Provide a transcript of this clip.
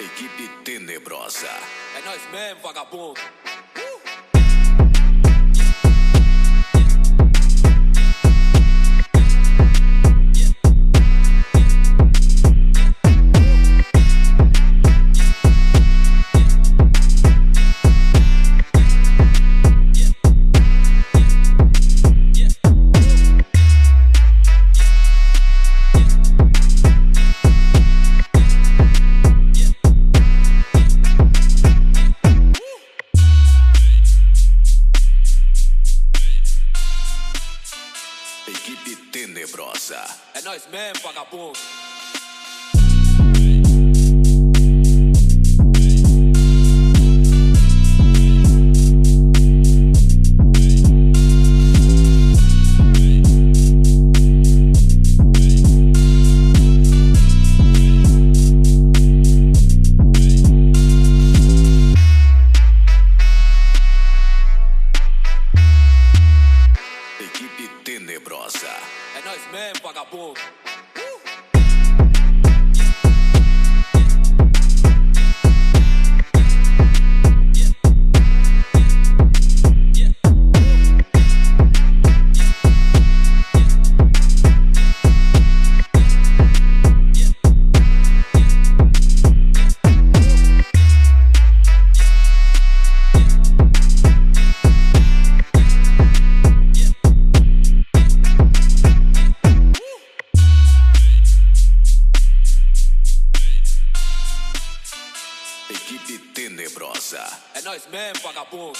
Equipe tenebrosa. É nós mesmo, vagabundo. Equipe tenebrosa. É nós mesmo, vagabundo. Tenebrosa. É nós mesmo, vagabundo. Equipe tenebrosa. É nós mesmo, vagabundo.